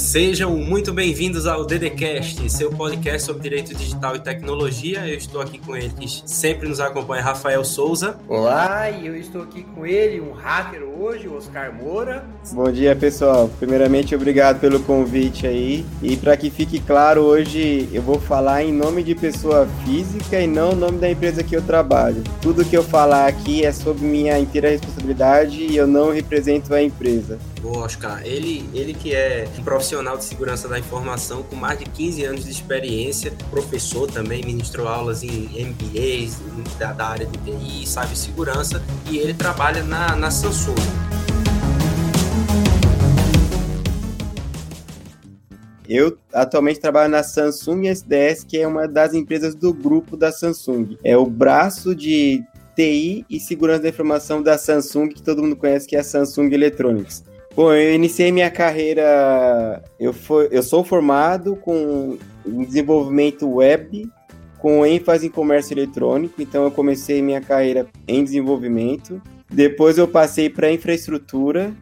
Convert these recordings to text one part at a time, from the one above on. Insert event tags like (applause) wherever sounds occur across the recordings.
Sejam muito bem-vindos ao DDCast, seu podcast sobre direito digital e tecnologia. Eu estou aqui com ele, que sempre nos acompanha, Rafael Souza. Olá, e eu estou aqui com ele, um hacker hoje, Oscar Moura. Bom dia, pessoal. Primeiramente, obrigado pelo convite aí. E para que fique claro, hoje eu vou falar em nome de pessoa física e não em nome da empresa que eu trabalho. Tudo que eu falar aqui é sobre minha inteira responsabilidade e eu não represento a empresa. Boa, Oscar. Ele, ele que é um profissional de segurança da informação com mais de 15 anos de experiência, professor também, ministrou aulas em MBAs da, da área de TI, cibersegurança, e ele trabalha na, na Samsung. Eu atualmente trabalho na Samsung SDS, que é uma das empresas do grupo da Samsung. É o braço de TI e segurança da informação da Samsung, que todo mundo conhece, que é a Samsung Electronics. Bom, eu iniciei minha carreira. Eu, for, eu sou formado com desenvolvimento web, com ênfase em comércio eletrônico, então eu comecei minha carreira em desenvolvimento. Depois eu passei para infraestrutura.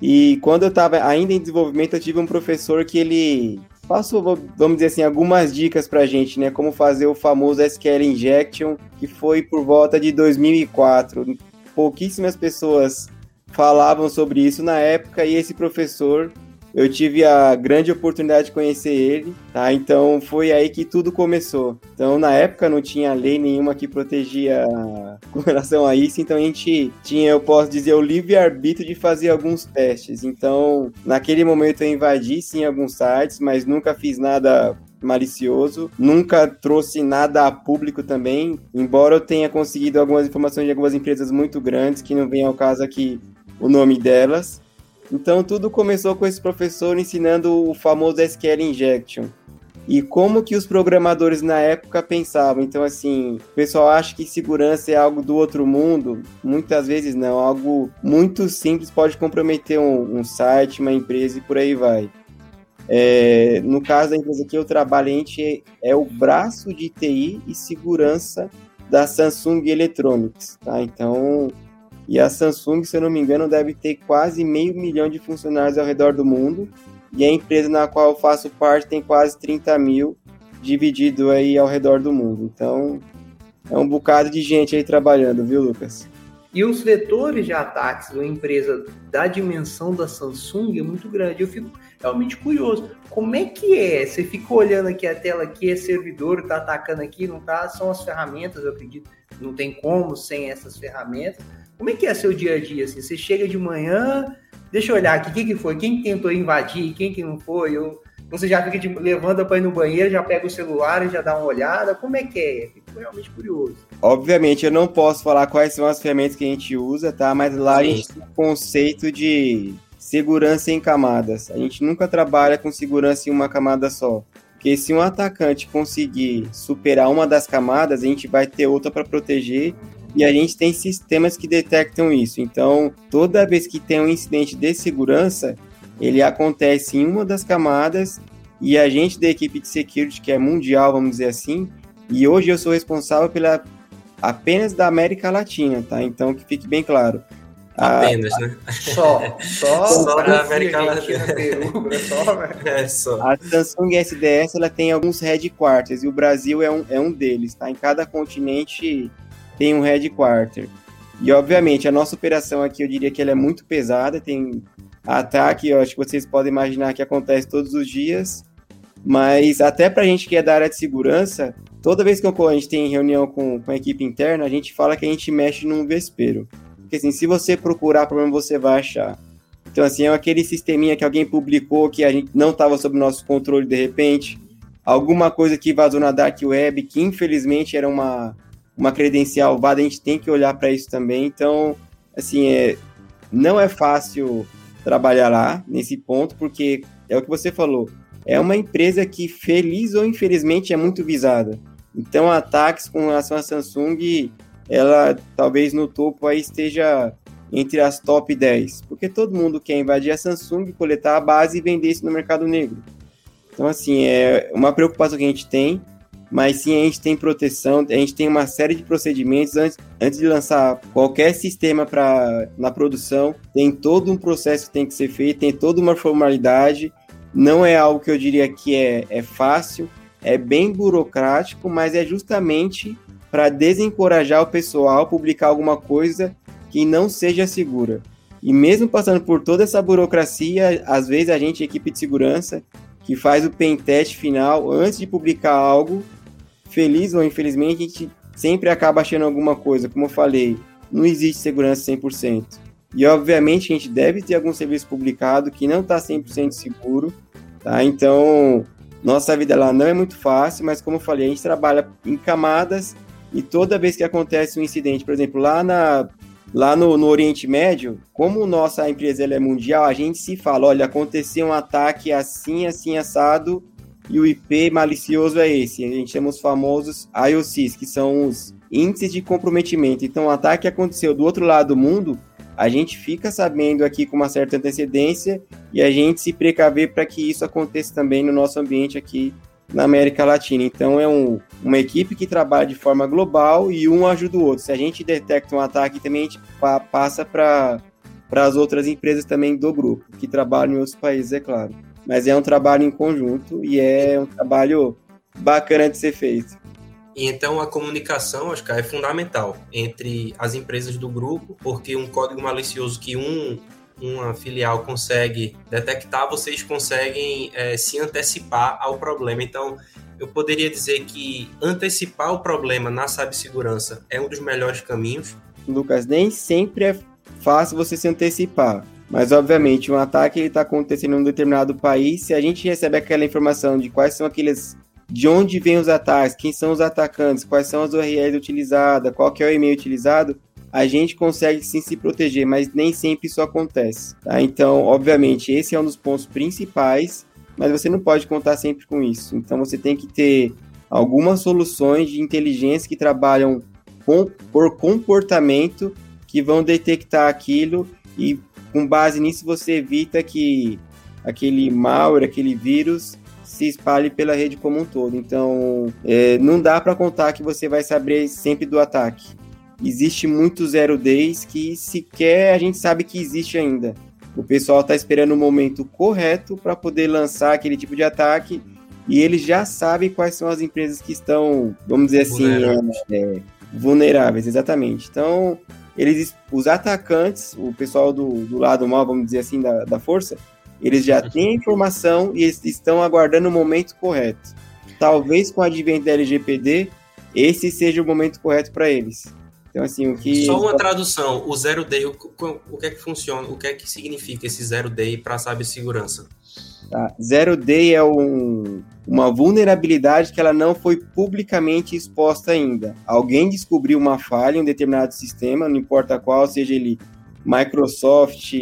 E quando eu estava ainda em desenvolvimento, eu tive um professor que ele passou, vamos dizer assim, algumas dicas para a gente, né? Como fazer o famoso SQL Injection, que foi por volta de 2004. Pouquíssimas pessoas falavam sobre isso na época e esse professor eu tive a grande oportunidade de conhecer ele, tá? Então foi aí que tudo começou. Então na época não tinha lei nenhuma que protegia (laughs) com relação a isso, então a gente tinha, eu posso dizer, o livre arbítrio de fazer alguns testes. Então naquele momento eu invadi sim alguns sites, mas nunca fiz nada malicioso, nunca trouxe nada a público também, embora eu tenha conseguido algumas informações de algumas empresas muito grandes, que não vem ao caso aqui o nome delas. Então tudo começou com esse professor ensinando o famoso SQL Injection. E como que os programadores na época pensavam? Então, assim, o pessoal acha que segurança é algo do outro mundo. Muitas vezes não. Algo muito simples pode comprometer um, um site, uma empresa e por aí vai. É, no caso da empresa que eu trabalho, a gente é o braço de TI e segurança da Samsung Electronics, tá? Então, e a Samsung, se eu não me engano, deve ter quase meio milhão de funcionários ao redor do mundo. E a empresa na qual eu faço parte tem quase 30 mil dividido aí ao redor do mundo. Então, é um bocado de gente aí trabalhando, viu, Lucas? E os vetores de ataques de uma empresa da dimensão da Samsung é muito grande. Eu fico realmente curioso. Como é que é? Você fica olhando aqui a tela aqui, é servidor, tá atacando aqui, não tá? São as ferramentas, eu acredito. Não tem como sem essas ferramentas. Como é que é seu dia a dia? Assim? Você chega de manhã, deixa eu olhar aqui, quem que foi? Quem tentou invadir? Quem que não foi? Eu, você já fica de, levanta para ir no banheiro, já pega o celular e já dá uma olhada. Como é que é? Fico realmente curioso. Obviamente, eu não posso falar quais são as ferramentas que a gente usa, tá? Mas lá Sim. a gente tem o conceito de segurança em camadas. A gente nunca trabalha com segurança em uma camada só. Porque se um atacante conseguir superar uma das camadas, a gente vai ter outra para proteger e a gente tem sistemas que detectam isso. Então, toda vez que tem um incidente de segurança, ele acontece em uma das camadas e a gente da equipe de security, que é mundial, vamos dizer assim, e hoje eu sou responsável pela apenas da América Latina, tá? Então, que fique bem claro. Apenas, a, né? Só, só, (laughs) só da América Latina, Peru, né? só, né? (laughs) é só. A Samsung SDS ela tem alguns headquarters e o Brasil é um, é um deles, tá? Em cada continente tem um headquarter. E, obviamente, a nossa operação aqui, eu diria que ela é muito pesada, tem ataque, eu acho que vocês podem imaginar que acontece todos os dias, mas até para a gente que é da área de segurança, toda vez que a gente tem reunião com, com a equipe interna, a gente fala que a gente mexe num vespeiro. Porque, assim, se você procurar problema, você vai achar. Então, assim, é aquele sisteminha que alguém publicou que a gente não estava sob nosso controle de repente, alguma coisa que vazou na Dark Web, que infelizmente era uma, uma credencial válida, a gente tem que olhar para isso também. Então, assim, é, não é fácil trabalhar lá nesse ponto, porque é o que você falou, é uma empresa que, feliz ou infelizmente, é muito visada. Então, ataques com relação à Samsung, ela talvez no topo aí esteja entre as top 10, porque todo mundo quer invadir a Samsung, coletar a base e vender isso no mercado negro. Então, assim, é uma preocupação que a gente tem mas sim a gente tem proteção, a gente tem uma série de procedimentos antes, antes de lançar qualquer sistema para na produção, tem todo um processo que tem que ser feito, tem toda uma formalidade não é algo que eu diria que é, é fácil, é bem burocrático, mas é justamente para desencorajar o pessoal a publicar alguma coisa que não seja segura. E mesmo passando por toda essa burocracia, às vezes a gente, equipe de segurança, que faz o pen test final antes de publicar algo, feliz ou infelizmente, a gente sempre acaba achando alguma coisa. Como eu falei, não existe segurança 100%. E obviamente a gente deve ter algum serviço publicado que não está 100% seguro, tá? Então, nossa vida lá não é muito fácil, mas como eu falei, a gente trabalha em camadas e toda vez que acontece um incidente, por exemplo, lá, na, lá no, no Oriente Médio, como nossa empresa é mundial, a gente se fala, olha, aconteceu um ataque assim, assim, assado, e o IP malicioso é esse. A gente chama os famosos IOCs, que são os índices de comprometimento. Então, o ataque aconteceu do outro lado do mundo, a gente fica sabendo aqui com uma certa antecedência e a gente se precaver para que isso aconteça também no nosso ambiente aqui na América Latina. Então é um, uma equipe que trabalha de forma global e um ajuda o outro. Se a gente detecta um ataque, também a gente pa passa para as outras empresas também do grupo, que trabalham em outros países, é claro. Mas é um trabalho em conjunto e é um trabalho bacana de ser feito. E então a comunicação, acho que é fundamental entre as empresas do grupo, porque um código malicioso que um uma filial consegue detectar, vocês conseguem é, se antecipar ao problema. Então, eu poderia dizer que antecipar o problema na cibersegurança é um dos melhores caminhos. Lucas, nem sempre é fácil você se antecipar. Mas, obviamente, um ataque está acontecendo em um determinado país. Se a gente recebe aquela informação de quais são aqueles de onde vêm os ataques, quem são os atacantes, quais são as URLs utilizadas, qual que é o e-mail utilizado, a gente consegue sim se proteger, mas nem sempre isso acontece. Tá? Então, obviamente, esse é um dos pontos principais, mas você não pode contar sempre com isso. Então, você tem que ter algumas soluções de inteligência que trabalham com, por comportamento que vão detectar aquilo e com base nisso você evita que aquele malware, aquele vírus se espalhe pela rede como um todo. Então, é, não dá para contar que você vai saber sempre do ataque. Existe muito zero days que sequer a gente sabe que existe ainda. O pessoal está esperando o momento correto para poder lançar aquele tipo de ataque e eles já sabem quais são as empresas que estão, vamos dizer assim, vulneráveis, é, vulneráveis exatamente. Então, eles, os atacantes, o pessoal do, do lado mal, vamos dizer assim, da, da força, eles já têm a informação e eles estão aguardando o momento correto. Talvez com o advento da LGPD, esse seja o momento correto para eles. Então, assim, o que. Só uma tradução: o zero day, o, o que é que funciona, o que é que significa esse zero day para cibersegurança? Tá. Zero day é um, uma vulnerabilidade que ela não foi publicamente exposta ainda. Alguém descobriu uma falha em um determinado sistema, não importa qual, seja ele Microsoft,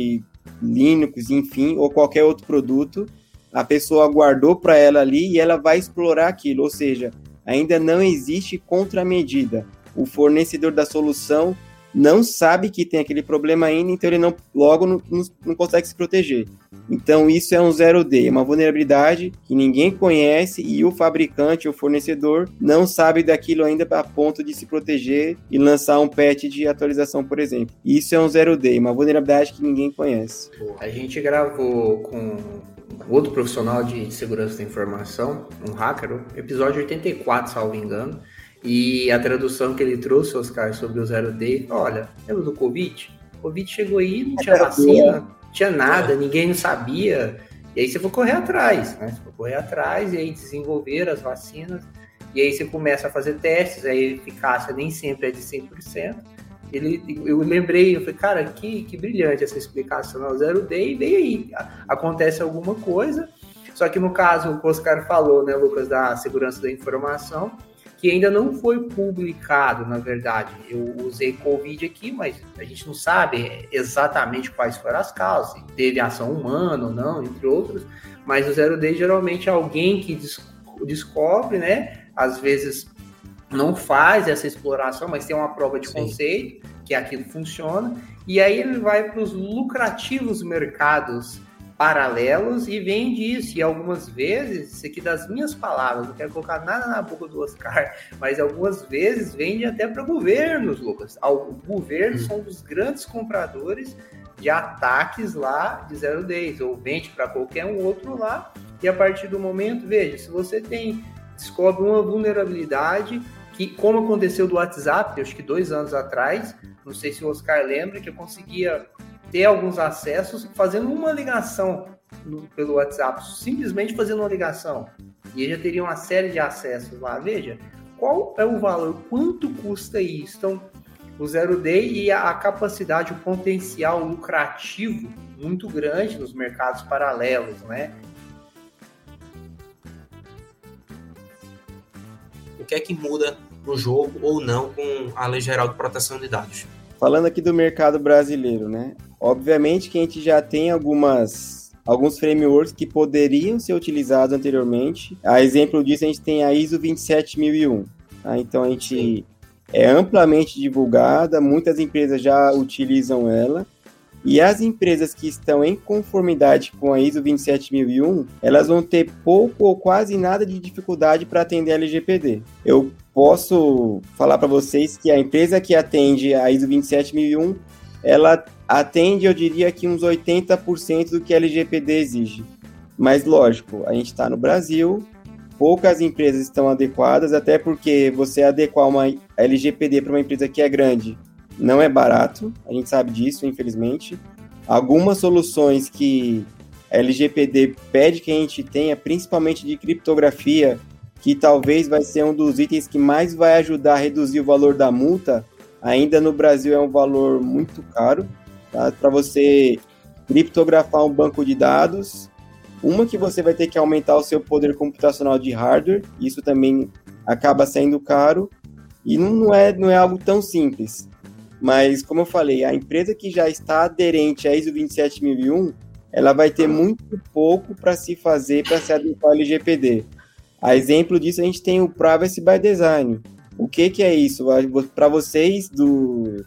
Linux, enfim, ou qualquer outro produto, a pessoa guardou para ela ali e ela vai explorar aquilo, ou seja, ainda não existe contramedida. O fornecedor da solução não sabe que tem aquele problema ainda, então ele não logo não, não, consegue se proteger. Então isso é um zero day, é uma vulnerabilidade que ninguém conhece e o fabricante ou fornecedor não sabe daquilo ainda a ponto de se proteger e lançar um patch de atualização, por exemplo. Isso é um zero day, uma vulnerabilidade que ninguém conhece. A gente gravou com outro profissional de segurança da informação, um hacker, episódio 84, salvo engano. E a tradução que ele trouxe, Oscar, sobre o zero day, olha, lembra do Covid? O Covid chegou aí, não tinha vacina, tinha nada, ninguém não sabia. E aí você foi correr atrás, né? Você foi correr atrás e aí desenvolver as vacinas. E aí você começa a fazer testes, a eficácia nem sempre é de 100%. Ele, eu lembrei, eu falei, cara, que, que brilhante essa explicação ao zero day, e veio aí, acontece alguma coisa, só que no caso, o Oscar falou, né, Lucas, da segurança da informação, que ainda não foi publicado, na verdade. Eu usei Covid aqui, mas a gente não sabe exatamente quais foram as causas, se teve ação humana ou não, entre outros. Mas o Zero Day geralmente é alguém que descobre, né? Às vezes não faz essa exploração, mas tem uma prova de Sim. conceito, que aquilo funciona, e aí ele vai para os lucrativos mercados paralelos e vende isso. E algumas vezes, isso aqui das minhas palavras, não quero colocar nada na boca do Oscar, (laughs) mas algumas vezes vende até para governos, Lucas. O governo hum. são dos grandes compradores de ataques lá de zero days, ou vende para qualquer um outro lá, E a partir do momento, veja, se você tem descobre uma vulnerabilidade que, como aconteceu do WhatsApp, acho que dois anos atrás, não sei se o Oscar lembra, que eu conseguia ter alguns acessos fazendo uma ligação no, pelo WhatsApp, simplesmente fazendo uma ligação. E já teria uma série de acessos lá. Veja, qual é o valor, quanto custa isso? Então, o Zero Day e a, a capacidade, o potencial lucrativo muito grande nos mercados paralelos, né? O que é que muda no jogo ou não com a Lei Geral de Proteção de Dados? Falando aqui do mercado brasileiro, né? Obviamente que a gente já tem algumas alguns frameworks que poderiam ser utilizados anteriormente. A exemplo disso, a gente tem a ISO 27001. Tá? Então, a gente Sim. é amplamente divulgada, muitas empresas já utilizam ela. E as empresas que estão em conformidade com a ISO 27001, elas vão ter pouco ou quase nada de dificuldade para atender a LGPD. Eu posso falar para vocês que a empresa que atende a ISO 27001, ela atende, eu diria que uns 80% do que a LGPD exige. Mas lógico, a gente está no Brasil, poucas empresas estão adequadas, até porque você adequar uma LGPD para uma empresa que é grande não é barato, a gente sabe disso, infelizmente. Algumas soluções que a LGPD pede que a gente tenha, principalmente de criptografia, que talvez vai ser um dos itens que mais vai ajudar a reduzir o valor da multa, ainda no Brasil é um valor muito caro. Tá? Para você criptografar um banco de dados, uma que você vai ter que aumentar o seu poder computacional de hardware, isso também acaba sendo caro, e não é, não é algo tão simples. Mas, como eu falei, a empresa que já está aderente à ISO 27001, ela vai ter muito pouco para se fazer para se adequar ao LGPD. A exemplo disso, a gente tem o Privacy by Design. O que, que é isso? Para vocês do,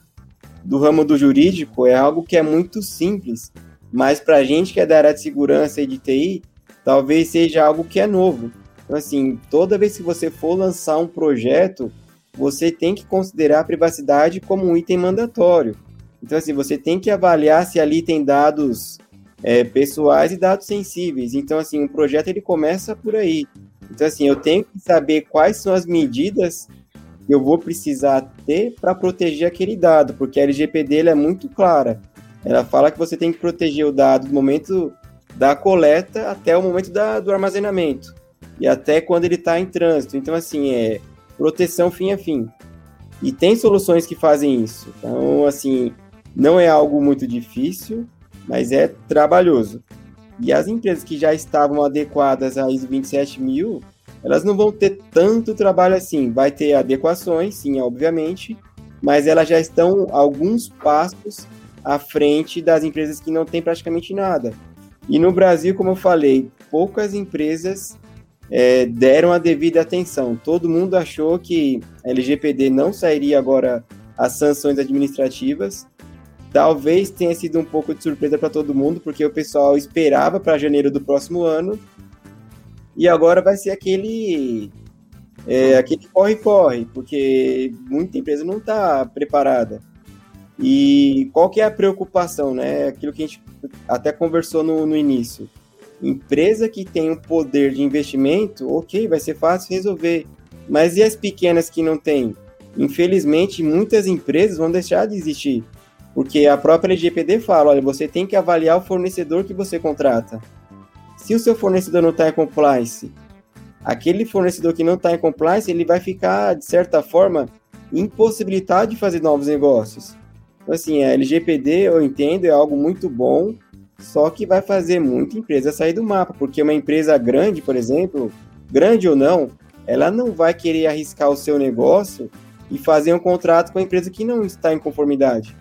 do ramo do jurídico, é algo que é muito simples, mas para a gente que é da área de segurança e de TI, talvez seja algo que é novo. Então, assim, toda vez que você for lançar um projeto, você tem que considerar a privacidade como um item mandatório. Então, assim, você tem que avaliar se ali tem dados é, pessoais e dados sensíveis. Então, assim, o projeto ele começa por aí. Então, assim, eu tenho que saber quais são as medidas que eu vou precisar ter para proteger aquele dado, porque a LGPD é muito clara. Ela fala que você tem que proteger o dado do momento da coleta até o momento da, do armazenamento e até quando ele está em trânsito. Então, assim, é, proteção fim a fim. E tem soluções que fazem isso. Então, assim, não é algo muito difícil, mas é trabalhoso. E as empresas que já estavam adequadas à ISO 27000, elas não vão ter tanto trabalho assim. Vai ter adequações, sim, obviamente, mas elas já estão alguns passos à frente das empresas que não têm praticamente nada. E no Brasil, como eu falei, poucas empresas é, deram a devida atenção. Todo mundo achou que a LGPD não sairia agora as sanções administrativas. Talvez tenha sido um pouco de surpresa para todo mundo, porque o pessoal esperava para janeiro do próximo ano. E agora vai ser aquele é, aquele corre-corre, porque muita empresa não está preparada. E qual que é a preocupação, né? Aquilo que a gente até conversou no, no início Empresa que tem um poder de investimento, ok, vai ser fácil resolver. Mas e as pequenas que não têm? Infelizmente, muitas empresas vão deixar de existir. Porque a própria LGPD fala, olha, você tem que avaliar o fornecedor que você contrata. Se o seu fornecedor não está em compliance, aquele fornecedor que não está em compliance, ele vai ficar, de certa forma, impossibilitado de fazer novos negócios. Então, assim, a LGPD, eu entendo, é algo muito bom, só que vai fazer muita empresa sair do mapa, porque uma empresa grande, por exemplo, grande ou não, ela não vai querer arriscar o seu negócio e fazer um contrato com a empresa que não está em conformidade.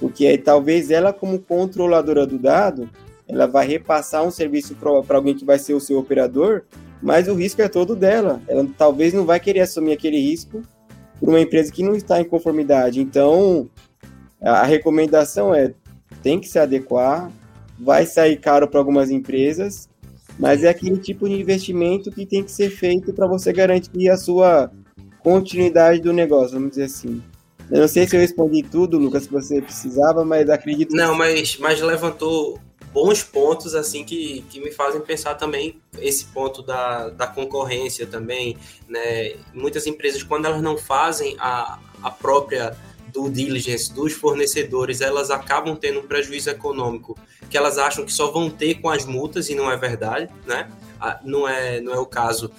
Porque aí, talvez ela, como controladora do dado, ela vai repassar um serviço para alguém que vai ser o seu operador, mas o risco é todo dela. Ela talvez não vai querer assumir aquele risco por uma empresa que não está em conformidade. Então, a recomendação é tem que se adequar, vai sair caro para algumas empresas, mas é aquele tipo de investimento que tem que ser feito para você garantir a sua continuidade do negócio, vamos dizer assim. Eu não sei se eu respondi tudo, Lucas, que você precisava, mas acredito. Não, mas, mas levantou bons pontos assim que, que me fazem pensar também esse ponto da, da concorrência também, né? Muitas empresas quando elas não fazem a, a própria do diligence dos fornecedores, elas acabam tendo um prejuízo econômico que elas acham que só vão ter com as multas e não é verdade, né? Não é, não é o caso,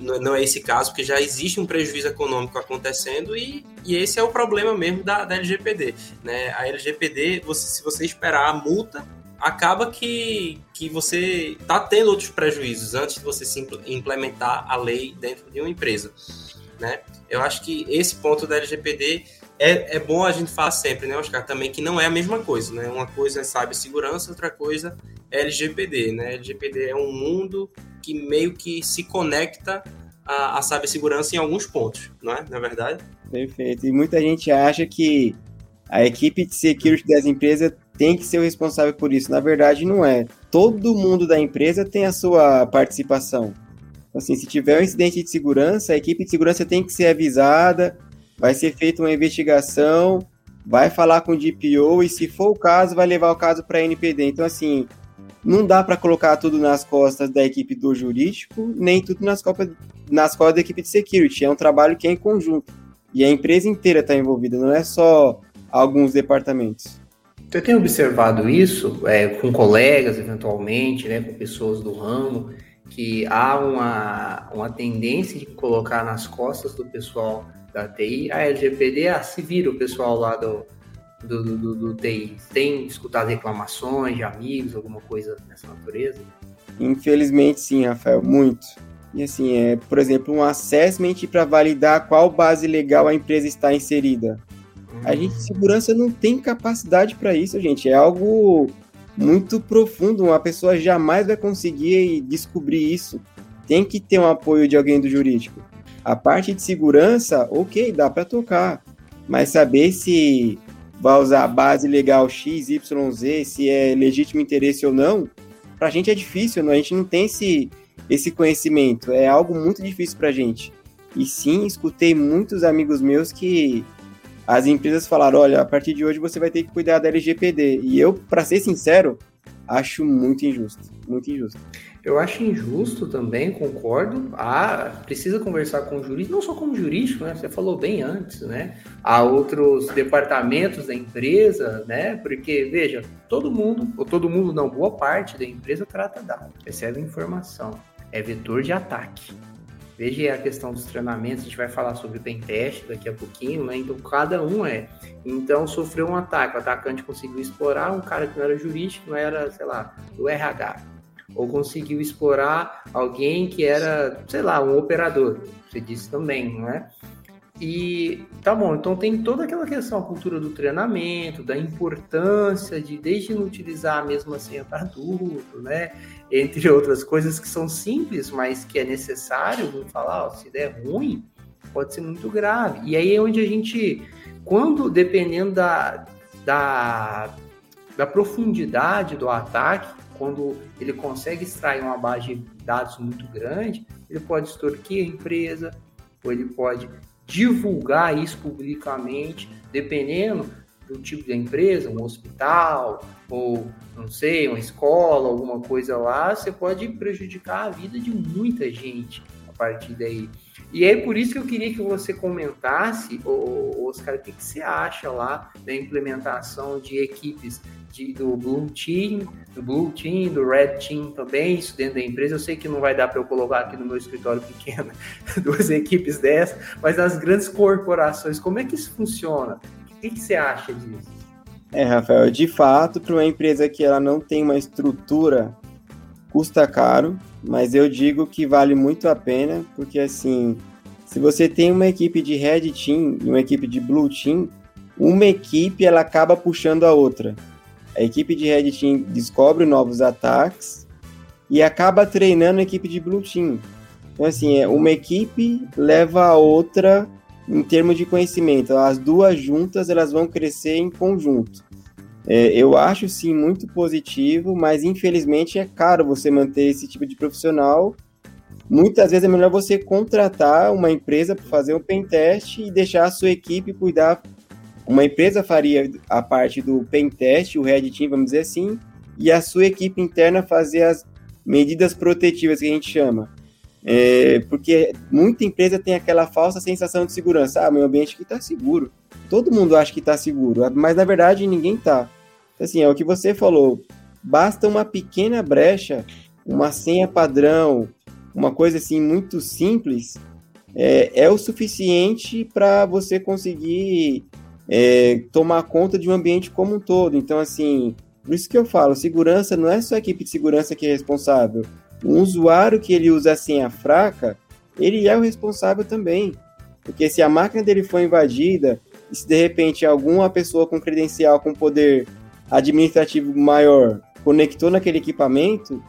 não é esse caso, porque já existe um prejuízo econômico acontecendo e, e esse é o problema mesmo da, da LGPD, né? A LGPD, você, se você esperar a multa, acaba que, que você está tendo outros prejuízos antes de você implementar a lei dentro de uma empresa. Né? Eu acho que esse ponto da LGPD é, é bom a gente falar sempre, né, Oscar, também que não é a mesma coisa, né? Uma coisa é cibersegurança, outra coisa LGPD, né? LGPD é um mundo que meio que se conecta à, à cibersegurança em alguns pontos, não é? Na é verdade? Perfeito. E muita gente acha que a equipe de security das empresas tem que ser o responsável por isso. Na verdade, não é. Todo mundo da empresa tem a sua participação. Assim, se tiver um incidente de segurança, a equipe de segurança tem que ser avisada, vai ser feita uma investigação, vai falar com o DPO e, se for o caso, vai levar o caso para a NPD. Então, assim, não dá para colocar tudo nas costas da equipe do jurídico, nem tudo nas, copas, nas costas da equipe de security. É um trabalho que é em conjunto. E a empresa inteira está envolvida, não é só alguns departamentos. Você tem observado isso é, com colegas, eventualmente, né, com pessoas do ramo, que há uma, uma tendência de colocar nas costas do pessoal da TI a LGPD, ah, se vira o pessoal lá do, do, do, do, TI. Tem escutado reclamações de amigos, alguma coisa dessa natureza? Infelizmente, sim, Rafael, muito. E assim, é, por exemplo, um assessment para validar qual base legal a empresa está inserida. A gente de segurança não tem capacidade para isso, gente. É algo muito profundo. Uma pessoa jamais vai conseguir descobrir isso. Tem que ter um apoio de alguém do jurídico. A parte de segurança, ok, dá para tocar. Mas saber se vai usar a base legal X, Y, Z, se é legítimo interesse ou não, para a gente é difícil, não? a gente não tem esse, esse conhecimento. É algo muito difícil para a gente. E sim, escutei muitos amigos meus que as empresas falaram: olha, a partir de hoje você vai ter que cuidar da LGPD. E eu, para ser sincero, acho muito injusto. Muito injusto. Eu acho injusto também, concordo. Ah, precisa conversar com o jurídico, não só com o jurídico, né? Você falou bem antes, né? Há outros departamentos da empresa, né? Porque, veja, todo mundo, ou todo mundo não, boa parte da empresa trata dados, recebe informação, é vetor de ataque. Veja a questão dos treinamentos, a gente vai falar sobre pentest daqui a pouquinho, né? Então, cada um é. Então, sofreu um ataque, o atacante conseguiu explorar um cara que não era jurídico, não era, sei lá, do RH. Ou conseguiu explorar alguém que era, sei lá, um operador. Você disse também, não é? E tá bom, então tem toda aquela questão, a cultura do treinamento, da importância de desde não utilizar a mesma senha para adulto, né? Entre outras coisas que são simples, mas que é necessário, vamos falar, ó, se der ruim, pode ser muito grave. E aí é onde a gente, quando, dependendo da, da, da profundidade do ataque, quando ele consegue extrair uma base de dados muito grande, ele pode extorquir a empresa, ou ele pode divulgar isso publicamente, dependendo do tipo de empresa, um hospital ou não sei, uma escola, alguma coisa lá, você pode prejudicar a vida de muita gente a partir daí. E é por isso que eu queria que você comentasse, Oscar, o que, que você acha lá da implementação de equipes de, do Blue Team, do Blue Team, do Red Team também, isso dentro da empresa. Eu sei que não vai dar para eu colocar aqui no meu escritório pequeno (laughs) duas equipes dessas, mas nas grandes corporações, como é que isso funciona? O que, que você acha disso? É, Rafael, de fato, para uma empresa que ela não tem uma estrutura, custa caro, mas eu digo que vale muito a pena, porque assim, se você tem uma equipe de Red Team e uma equipe de Blue Team, uma equipe ela acaba puxando a outra. A equipe de Red Team descobre novos ataques e acaba treinando a equipe de Blue Team. Então, assim, é, uma equipe leva a outra em termos de conhecimento. As duas juntas elas vão crescer em conjunto. É, eu acho sim muito positivo, mas infelizmente é caro você manter esse tipo de profissional. Muitas vezes é melhor você contratar uma empresa para fazer um pen test e deixar a sua equipe cuidar uma empresa faria a parte do pen test, o red team, vamos dizer assim, e a sua equipe interna fazer as medidas protetivas que a gente chama. É, porque muita empresa tem aquela falsa sensação de segurança. Ah, meu ambiente aqui está seguro. Todo mundo acha que está seguro, mas na verdade ninguém está. Assim, é o que você falou. Basta uma pequena brecha, uma senha padrão, uma coisa assim muito simples, é, é o suficiente para você conseguir é, tomar conta de um ambiente como um todo. Então, assim, por isso que eu falo, segurança não é só a equipe de segurança que é responsável. Um usuário que ele usa a senha fraca, ele é o responsável também. Porque se a máquina dele foi invadida, e se de repente alguma pessoa com credencial com poder administrativo maior conectou naquele equipamento,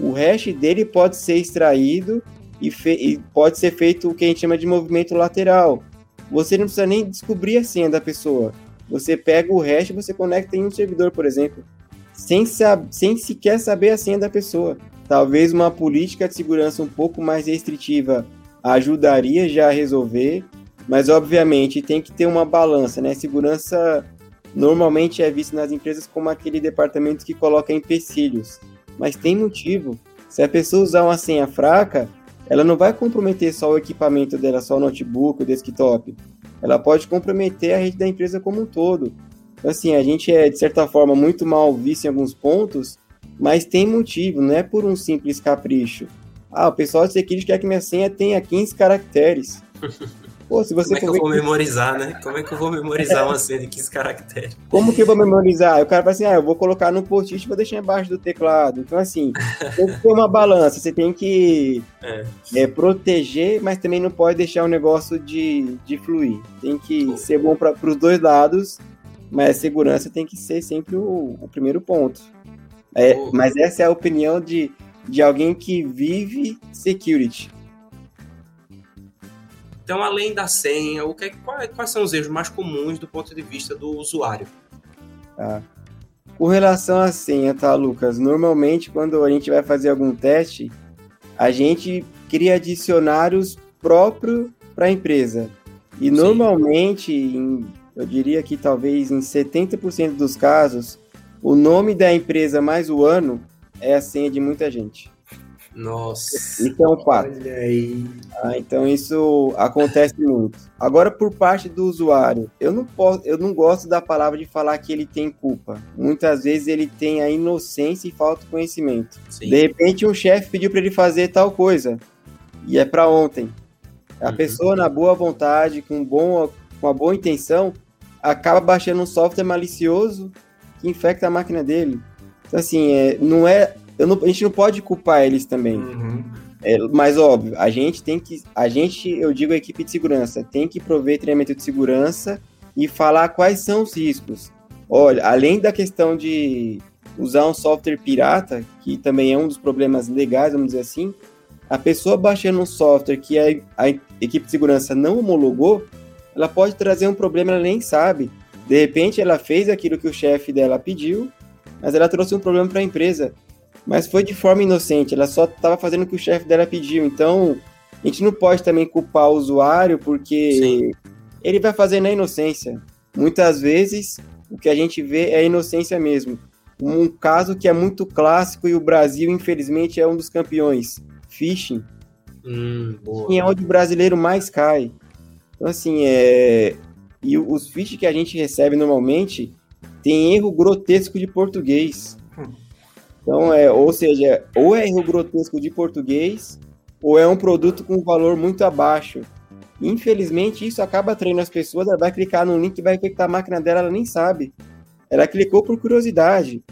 o hash dele pode ser extraído e, e, pode ser feito o que a gente chama de movimento lateral. Você não precisa nem descobrir a senha da pessoa. Você pega o hash e você conecta em um servidor, por exemplo, sem, sem sequer saber a senha da pessoa. Talvez uma política de segurança um pouco mais restritiva ajudaria já a resolver, mas obviamente tem que ter uma balança, né? Segurança normalmente é vista nas empresas como aquele departamento que coloca empecilhos, mas tem motivo. Se a pessoa usar uma senha fraca, ela não vai comprometer só o equipamento dela, só o notebook, o desktop. Ela pode comprometer a rede da empresa como um todo. Então, assim, a gente é, de certa forma, muito mal visto em alguns pontos, mas tem motivo, não é por um simples capricho. Ah, o pessoal de security quer que minha senha tenha 15 caracteres. (laughs) Pô, se você Como é que eu vou memorizar, né? Como é que eu vou memorizar uma senha de 15 caracteres? Como que eu vou memorizar? O cara vai assim, ah, eu vou colocar no post-it e vou deixar embaixo do teclado. Então, assim, (laughs) tem que ter uma balança. Você tem que é. É, proteger, mas também não pode deixar o negócio de, de fluir. Tem que Pô. ser bom para os dois lados, mas a segurança tem que ser sempre o, o primeiro ponto. É, mas essa é a opinião de, de alguém que vive security. Então, além da senha, o que, quais, quais são os erros mais comuns do ponto de vista do usuário? Tá. Com relação à senha, tá, Lucas? Normalmente, quando a gente vai fazer algum teste, a gente cria dicionários próprios para a empresa. E Sim. normalmente, em, eu diria que talvez em 70% dos casos, o nome da empresa mais o ano é a senha de muita gente. Nossa. Isso é um fato. Olha aí. Ah, então isso acontece muito. Agora, por parte do usuário, eu não posso, eu não gosto da palavra de falar que ele tem culpa. Muitas vezes ele tem a inocência e falta de conhecimento. Sim. De repente, um chefe pediu para ele fazer tal coisa e é para ontem. A uhum. pessoa, na boa vontade, com, bom, com uma boa intenção, acaba baixando um software malicioso que infecta a máquina dele. Então, assim, é, não é não, a gente não pode culpar eles também. Uhum. É, mas óbvio, a gente tem que, a gente, eu digo a equipe de segurança, tem que prover treinamento de segurança e falar quais são os riscos. Olha, além da questão de usar um software pirata, que também é um dos problemas legais, vamos dizer assim, a pessoa baixando um software que a, a equipe de segurança não homologou, ela pode trazer um problema, ela nem sabe. De repente, ela fez aquilo que o chefe dela pediu, mas ela trouxe um problema para a empresa mas foi de forma inocente, ela só estava fazendo o que o chefe dela pediu. Então, a gente não pode também culpar o usuário porque Sim. ele vai fazer na inocência. Muitas vezes, o que a gente vê é a inocência mesmo. Um caso que é muito clássico e o Brasil, infelizmente, é um dos campeões: phishing. Hum, é onde o brasileiro mais cai. Então, assim, é. E os phishing que a gente recebe normalmente tem erro grotesco de português. Então, é, ou seja, ou é erro grotesco de português, ou é um produto com valor muito abaixo. Infelizmente, isso acaba atraindo as pessoas, ela vai clicar no link vai infectar a máquina dela, ela nem sabe. Ela clicou por curiosidade.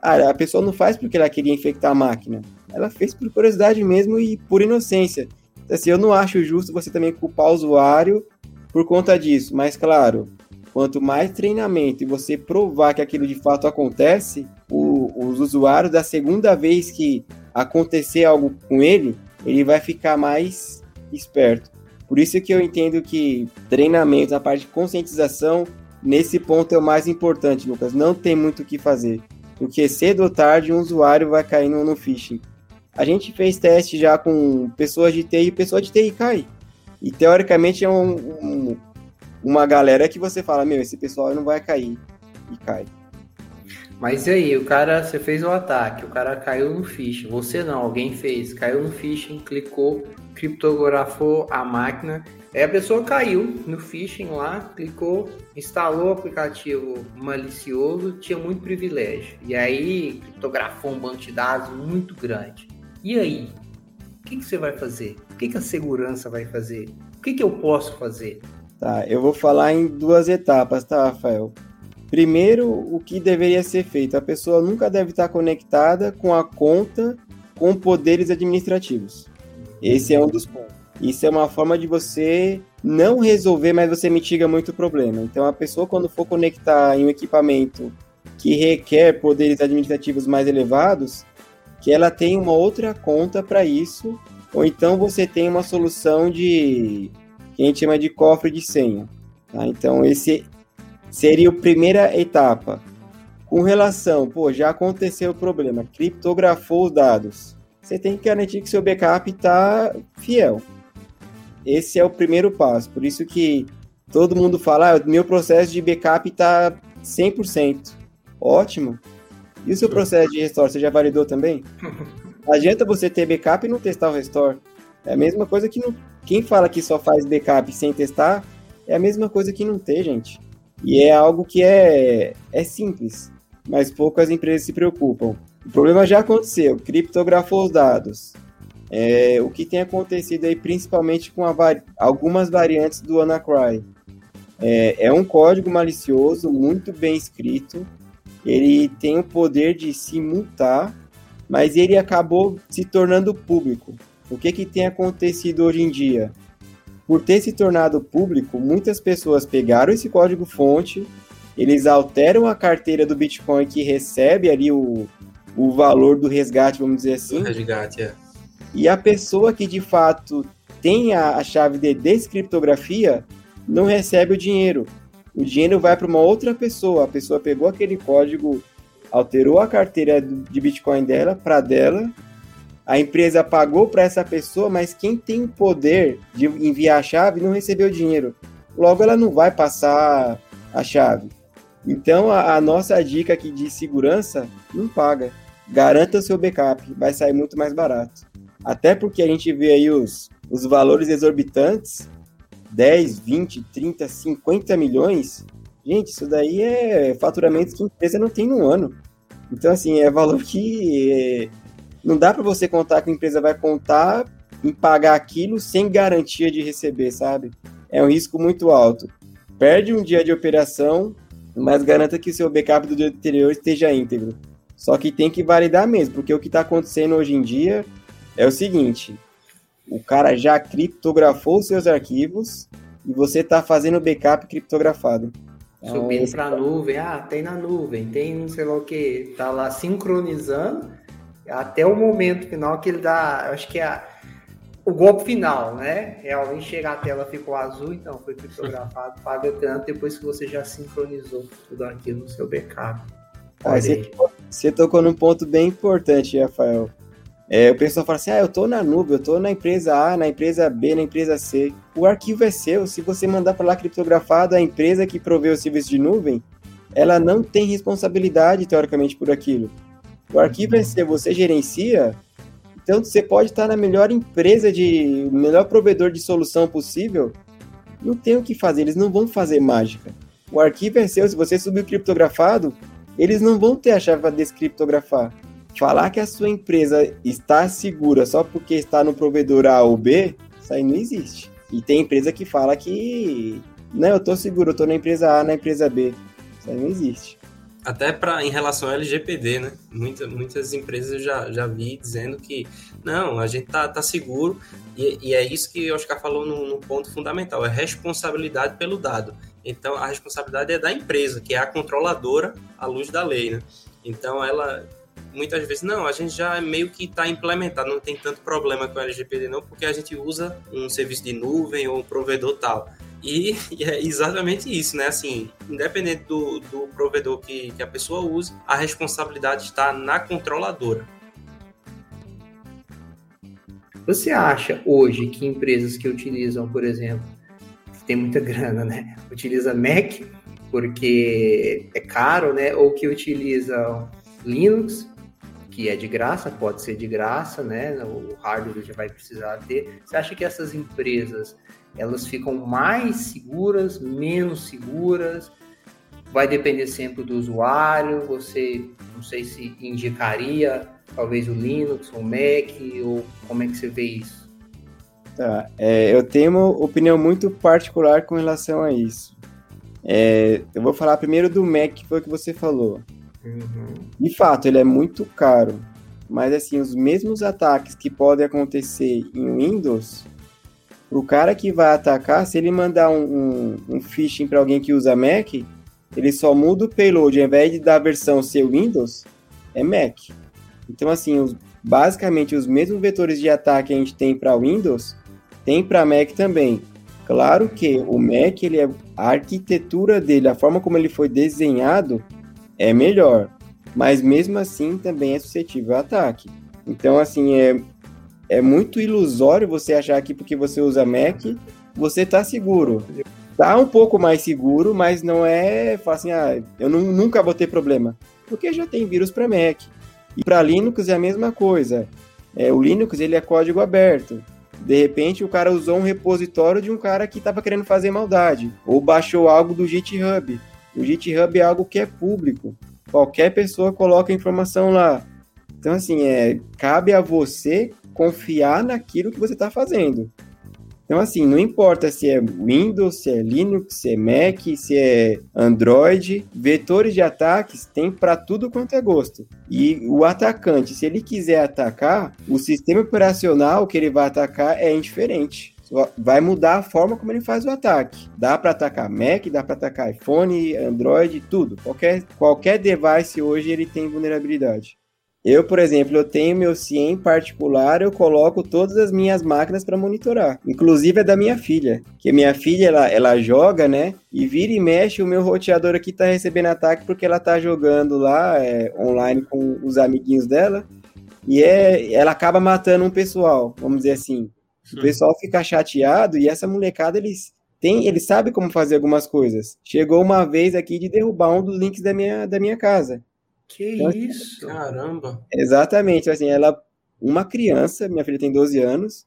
Ah, a pessoa não faz porque ela queria infectar a máquina. Ela fez por curiosidade mesmo e por inocência. Então, assim, eu não acho justo você também culpar o usuário por conta disso. Mas, claro, quanto mais treinamento e você provar que aquilo de fato acontece, o, os usuários, da segunda vez que acontecer algo com ele, ele vai ficar mais esperto. Por isso que eu entendo que treinamento, a parte de conscientização, nesse ponto é o mais importante, Lucas. Não tem muito o que fazer. Porque cedo ou tarde um usuário vai cair no, phishing. A gente fez teste já com pessoas de TI e pessoa de TI cai. E teoricamente é um, um, uma galera que você fala, meu, esse pessoal não vai cair. E cai. Mas e aí, o cara, você fez o ataque, o cara caiu no phishing, você não, alguém fez, caiu no phishing, clicou, criptografou a máquina, aí a pessoa caiu no phishing lá, clicou, instalou o aplicativo malicioso, tinha muito privilégio, e aí criptografou um banco de dados muito grande. E aí, o que, que você vai fazer? O que, que a segurança vai fazer? O que, que eu posso fazer? Tá, eu vou falar em duas etapas, tá, Rafael? Primeiro, o que deveria ser feito? A pessoa nunca deve estar conectada com a conta com poderes administrativos. Esse é um dos pontos. Isso é uma forma de você não resolver, mas você mitiga muito o problema. Então, a pessoa, quando for conectar em um equipamento que requer poderes administrativos mais elevados, que ela tenha uma outra conta para isso, ou então você tem uma solução de que a gente chama de cofre de senha. Tá? Então, esse seria a primeira etapa. Com relação, pô, já aconteceu o problema, criptografou os dados. Você tem que garantir que seu backup está fiel. Esse é o primeiro passo. Por isso que todo mundo fala, ah, meu processo de backup está 100%. Ótimo. E o seu processo de restore, você já validou também? (laughs) adianta você ter backup e não testar o restore. É a mesma coisa que não... quem fala que só faz backup sem testar, é a mesma coisa que não ter, gente. E é algo que é, é simples, mas poucas empresas se preocupam. O problema já aconteceu, criptografou os dados. É, o que tem acontecido aí, principalmente com vari algumas variantes do Anacry. É, é um código malicioso, muito bem escrito. Ele tem o poder de se multar, mas ele acabou se tornando público. O que, que tem acontecido hoje em dia? Por ter se tornado público, muitas pessoas pegaram esse código-fonte, eles alteram a carteira do Bitcoin que recebe ali o, o valor do resgate, vamos dizer assim. Resgate, é. E a pessoa que de fato tem a, a chave de descriptografia não recebe o dinheiro. O dinheiro vai para uma outra pessoa. A pessoa pegou aquele código, alterou a carteira de Bitcoin dela para dela a empresa pagou para essa pessoa, mas quem tem o poder de enviar a chave não recebeu dinheiro. Logo, ela não vai passar a chave. Então, a, a nossa dica aqui de segurança não paga. Garanta seu backup, vai sair muito mais barato. Até porque a gente vê aí os, os valores exorbitantes 10, 20, 30, 50 milhões. Gente, isso daí é faturamento que a empresa não tem no ano. Então, assim, é valor que não dá para você contar que a empresa vai contar em pagar aquilo sem garantia de receber, sabe? É um risco muito alto. Perde um dia de operação, mas garanta que seu backup do dia anterior esteja íntegro. Só que tem que validar mesmo, porque o que está acontecendo hoje em dia é o seguinte: o cara já criptografou seus arquivos e você está fazendo backup criptografado. Então, Subindo para a nuvem, ah, tem na nuvem, tem não sei lá o que, tá lá sincronizando até o momento final que ele dá, acho que é o golpe final, né? Realmente chega a tela ficou azul, então foi criptografado, (laughs) paga tanto depois que você já sincronizou tudo aquilo no seu backup. Ah, você, você, tocou num ponto bem importante, Rafael. É, o pessoal fala assim: ah, eu tô na nuvem, eu tô na empresa A, na empresa B, na empresa C. O arquivo é seu. Se você mandar para lá criptografado, a empresa que provê o serviço de nuvem, ela não tem responsabilidade, teoricamente, por aquilo. O arquivo é seu, você gerencia, então você pode estar na melhor empresa de. melhor provedor de solução possível. Não tem o que fazer, eles não vão fazer mágica. O arquivo é seu, se você subir criptografado, eles não vão ter a chave para descriptografar. Falar que a sua empresa está segura só porque está no provedor A ou B, isso aí não existe. E tem empresa que fala que. Não, eu estou seguro, eu estou na empresa A, na empresa B. Isso aí não existe até para em relação ao LGPD, né? Muita, muitas empresas eu já, já vi dizendo que não, a gente tá, tá seguro e, e é isso que o Oscar falou no, no, ponto fundamental, é responsabilidade pelo dado. Então a responsabilidade é da empresa, que é a controladora à luz da lei, né? Então ela muitas vezes não, a gente já meio que está implementado, não tem tanto problema com o LGPD não, porque a gente usa um serviço de nuvem ou um provedor tal. (laughs) E, é exatamente isso, né? Assim, independente do, do provedor que, que a pessoa use, a responsabilidade está na controladora. Você acha hoje que empresas que utilizam, por exemplo, que tem muita (laughs) grana, né? Utiliza Mac porque é caro, né? Ou que utiliza Linux, que é de graça, pode ser de graça, né? O hardware já vai precisar ter. Você acha que essas empresas elas ficam mais seguras, menos seguras? Vai depender sempre do usuário. Você não sei se indicaria talvez o Linux ou o Mac ou como é que você vê isso? Tá, é, eu tenho uma opinião muito particular com relação a isso. É, eu vou falar primeiro do Mac, que foi o que você falou. Uhum. De fato, ele é muito caro. Mas assim, os mesmos ataques que podem acontecer em Windows, o cara que vai atacar, se ele mandar um, um, um phishing para alguém que usa Mac, ele só muda o payload, ao invés de da versão ser Windows, é Mac. Então, assim, os, basicamente os mesmos vetores de ataque que a gente tem para Windows, tem para Mac também. Claro que o Mac, ele é, a arquitetura dele, a forma como ele foi desenhado, é melhor. Mas mesmo assim também é suscetível a ataque. Então, assim, é, é muito ilusório você achar que porque você usa Mac, você tá seguro. Tá um pouco mais seguro, mas não é assim, ah, eu não, nunca vou ter problema. Porque já tem vírus para Mac. E para Linux é a mesma coisa. É, o Linux ele é código aberto. De repente o cara usou um repositório de um cara que estava querendo fazer maldade. Ou baixou algo do GitHub. O GitHub é algo que é público. Qualquer pessoa coloca informação lá. Então, assim, é, cabe a você confiar naquilo que você está fazendo. Então, assim, não importa se é Windows, se é Linux, se é Mac, se é Android, vetores de ataques tem para tudo quanto é gosto. E o atacante, se ele quiser atacar, o sistema operacional que ele vai atacar é indiferente vai mudar a forma como ele faz o ataque. Dá para atacar Mac, dá para atacar iPhone, Android, tudo. Qualquer, qualquer device hoje ele tem vulnerabilidade. Eu, por exemplo, eu tenho meu CIEM particular, eu coloco todas as minhas máquinas para monitorar, inclusive a da minha filha, que minha filha ela, ela joga, né? E vira e mexe o meu roteador aqui tá recebendo ataque porque ela tá jogando lá é, online com os amiguinhos dela e é, ela acaba matando um pessoal, vamos dizer assim. O pessoal fica chateado e essa molecada, eles tem, ele sabe como fazer algumas coisas. Chegou uma vez aqui de derrubar um dos links da minha, da minha casa. Que então, assim, isso? Caramba! Exatamente, assim, ela, uma criança, minha filha tem 12 anos,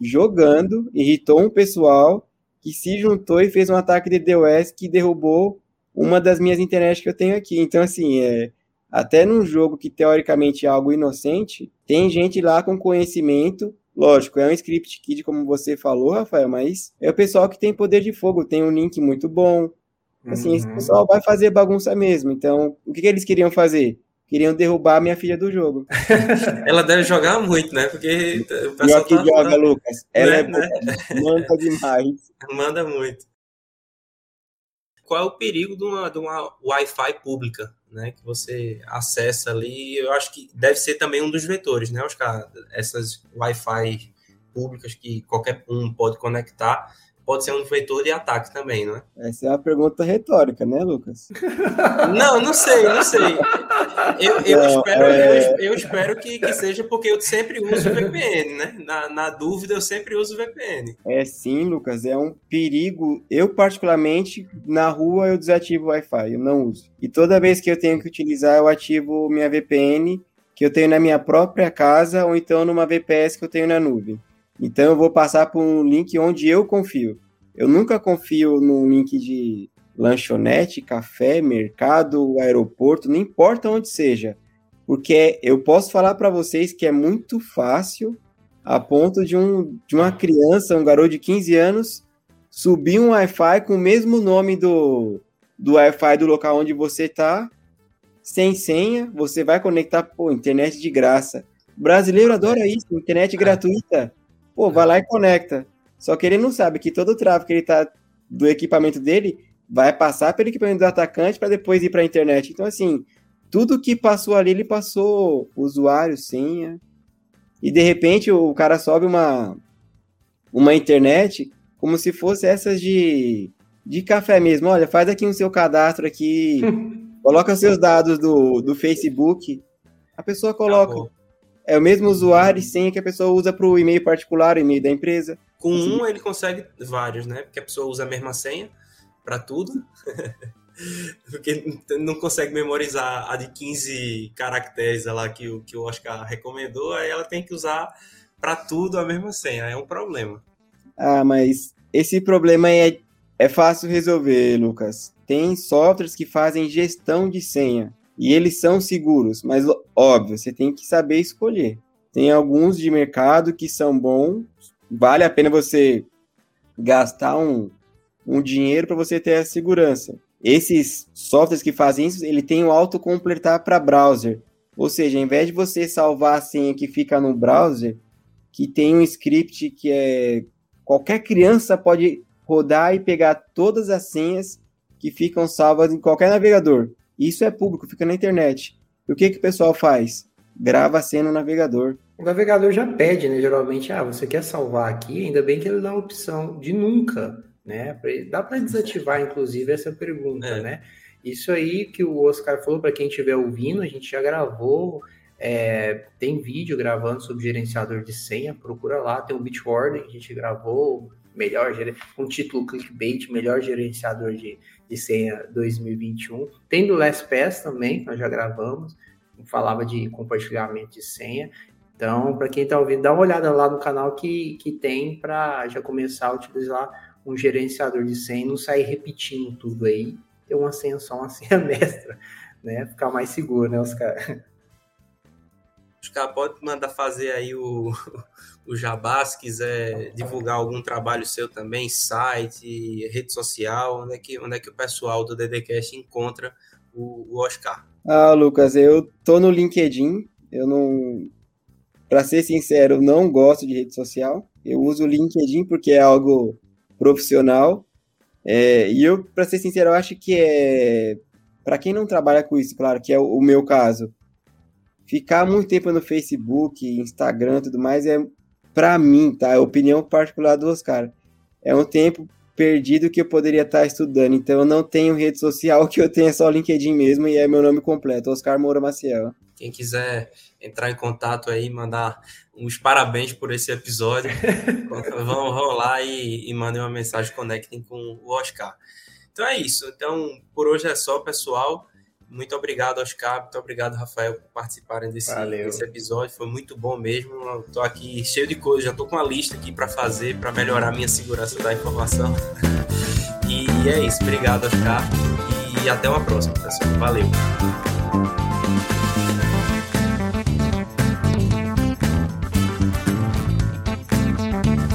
jogando, irritou um pessoal que se juntou e fez um ataque de DOS que derrubou uma das minhas internet que eu tenho aqui. Então, assim, é, até num jogo que teoricamente é algo inocente, tem gente lá com conhecimento Lógico, é um script kid, como você falou, Rafael, mas é o pessoal que tem poder de fogo, tem um link muito bom. Assim, uhum. esse pessoal vai fazer bagunça mesmo. Então, o que, que eles queriam fazer? Queriam derrubar a minha filha do jogo. (laughs) Ela deve jogar muito, né? Porque o pessoal que tá joga, Lucas. Ela é (laughs) né? é manda demais. Manda muito. Qual é o perigo de uma, de uma Wi-Fi pública? né, que você acessa ali, eu acho que deve ser também um dos vetores, né, Oscar? Essas Wi-Fi públicas que qualquer um pode conectar, pode ser um vetor de ataque também, não é? Essa é uma pergunta retórica, né, Lucas? (laughs) Não, não sei, não sei. Eu, eu não, espero, é... eu, eu, espero que, que, seja porque eu sempre uso VPN, né? Na, na dúvida, eu sempre uso VPN. É sim, Lucas, é um perigo. Eu, particularmente, na rua eu desativo o Wi-Fi, eu não uso. E toda vez que eu tenho que utilizar, eu ativo minha VPN, que eu tenho na minha própria casa, ou então numa VPS que eu tenho na nuvem. Então eu vou passar por um link onde eu confio. Eu nunca confio num link de lanchonete, café, mercado, aeroporto, não importa onde seja. Porque eu posso falar para vocês que é muito fácil a ponto de, um, de uma criança, um garoto de 15 anos, subir um Wi-Fi com o mesmo nome do, do Wi-Fi do local onde você está, sem senha, você vai conectar, pô, internet de graça. O brasileiro adora isso, internet gratuita. Pô, vai lá e conecta. Só que ele não sabe que todo o tráfego que ele tá do equipamento dele vai passar pelo equipamento do atacante para depois ir para a internet. Então, assim, tudo que passou ali, ele passou usuário, senha. E de repente o cara sobe uma, uma internet como se fosse essas de, de café mesmo. Olha, faz aqui um seu cadastro aqui, (laughs) coloca seus dados do, do Facebook. A pessoa coloca. Acabou. É o mesmo usuário e senha que a pessoa usa para o e-mail particular, o e-mail da empresa. Com assim. um ele consegue vários, né? Porque a pessoa usa a mesma senha para tudo. (laughs) Porque não consegue memorizar a de 15 caracteres lá que o, que o Oscar recomendou, aí ela tem que usar para tudo a mesma senha. É um problema. Ah, mas esse problema é, é fácil resolver, Lucas. Tem softwares que fazem gestão de senha e eles são seguros, mas óbvio, você tem que saber escolher. Tem alguns de mercado que são bons, vale a pena você gastar um, um dinheiro para você ter a segurança. Esses softwares que fazem isso, ele tem o autocompletar para browser. Ou seja, em vez de você salvar a senha que fica no browser, que tem um script que é qualquer criança pode rodar e pegar todas as senhas que ficam salvas em qualquer navegador. Isso é público, fica na internet. E o que, que o pessoal faz? Grava a senha no navegador. O navegador já pede, né? Geralmente, ah, você quer salvar aqui? Ainda bem que ele dá a opção de nunca, né? Dá para desativar, inclusive, essa pergunta, é. né? Isso aí que o Oscar falou, para quem estiver ouvindo, a gente já gravou, é, tem vídeo gravando sobre gerenciador de senha, procura lá, tem um Bitwarden, a gente gravou melhor um título clickbait, melhor gerenciador de, de senha 2021. Tem do LastPass também, nós já gravamos, falava de compartilhamento de senha. Então, para quem está ouvindo, dá uma olhada lá no canal que, que tem para já começar a utilizar um gerenciador de senha e não sair repetindo tudo aí, ter uma senha só, uma (laughs) senha mestra, né? Ficar mais seguro, né, Oscar? Oscar, pode mandar fazer aí o, o jabá, se quiser divulgar algum trabalho seu também, site, rede social, onde é que, onde é que o pessoal do DDCast encontra o, o Oscar? Ah, Lucas, eu tô no LinkedIn, eu não... Para ser sincero, não gosto de rede social. Eu uso o LinkedIn porque é algo profissional. É, e eu, para ser sincero, eu acho que é. Para quem não trabalha com isso, claro, que é o, meu caso, ficar muito tempo no Facebook, Instagram tudo mais é para mim, tá? É a opinião particular do Oscar. É um tempo perdido que eu poderia estar estudando. Então eu não tenho rede social, (laughs) que eu tenho é só LinkedIn mesmo e é meu nome completo, Oscar Moura Maciel. Quem quiser entrar em contato aí, mandar uns parabéns por esse episódio, (laughs) vão, vão lá e, e mandem uma mensagem, conectem com o Oscar. Então é isso. Então, por hoje é só, pessoal. Muito obrigado, Oscar. Muito obrigado, Rafael, por participarem desse, desse episódio. Foi muito bom mesmo. Estou aqui cheio de coisas. Já estou com uma lista aqui para fazer, para melhorar a minha segurança da informação. (laughs) e é isso. Obrigado, Oscar. E até uma próxima, pessoal. Valeu.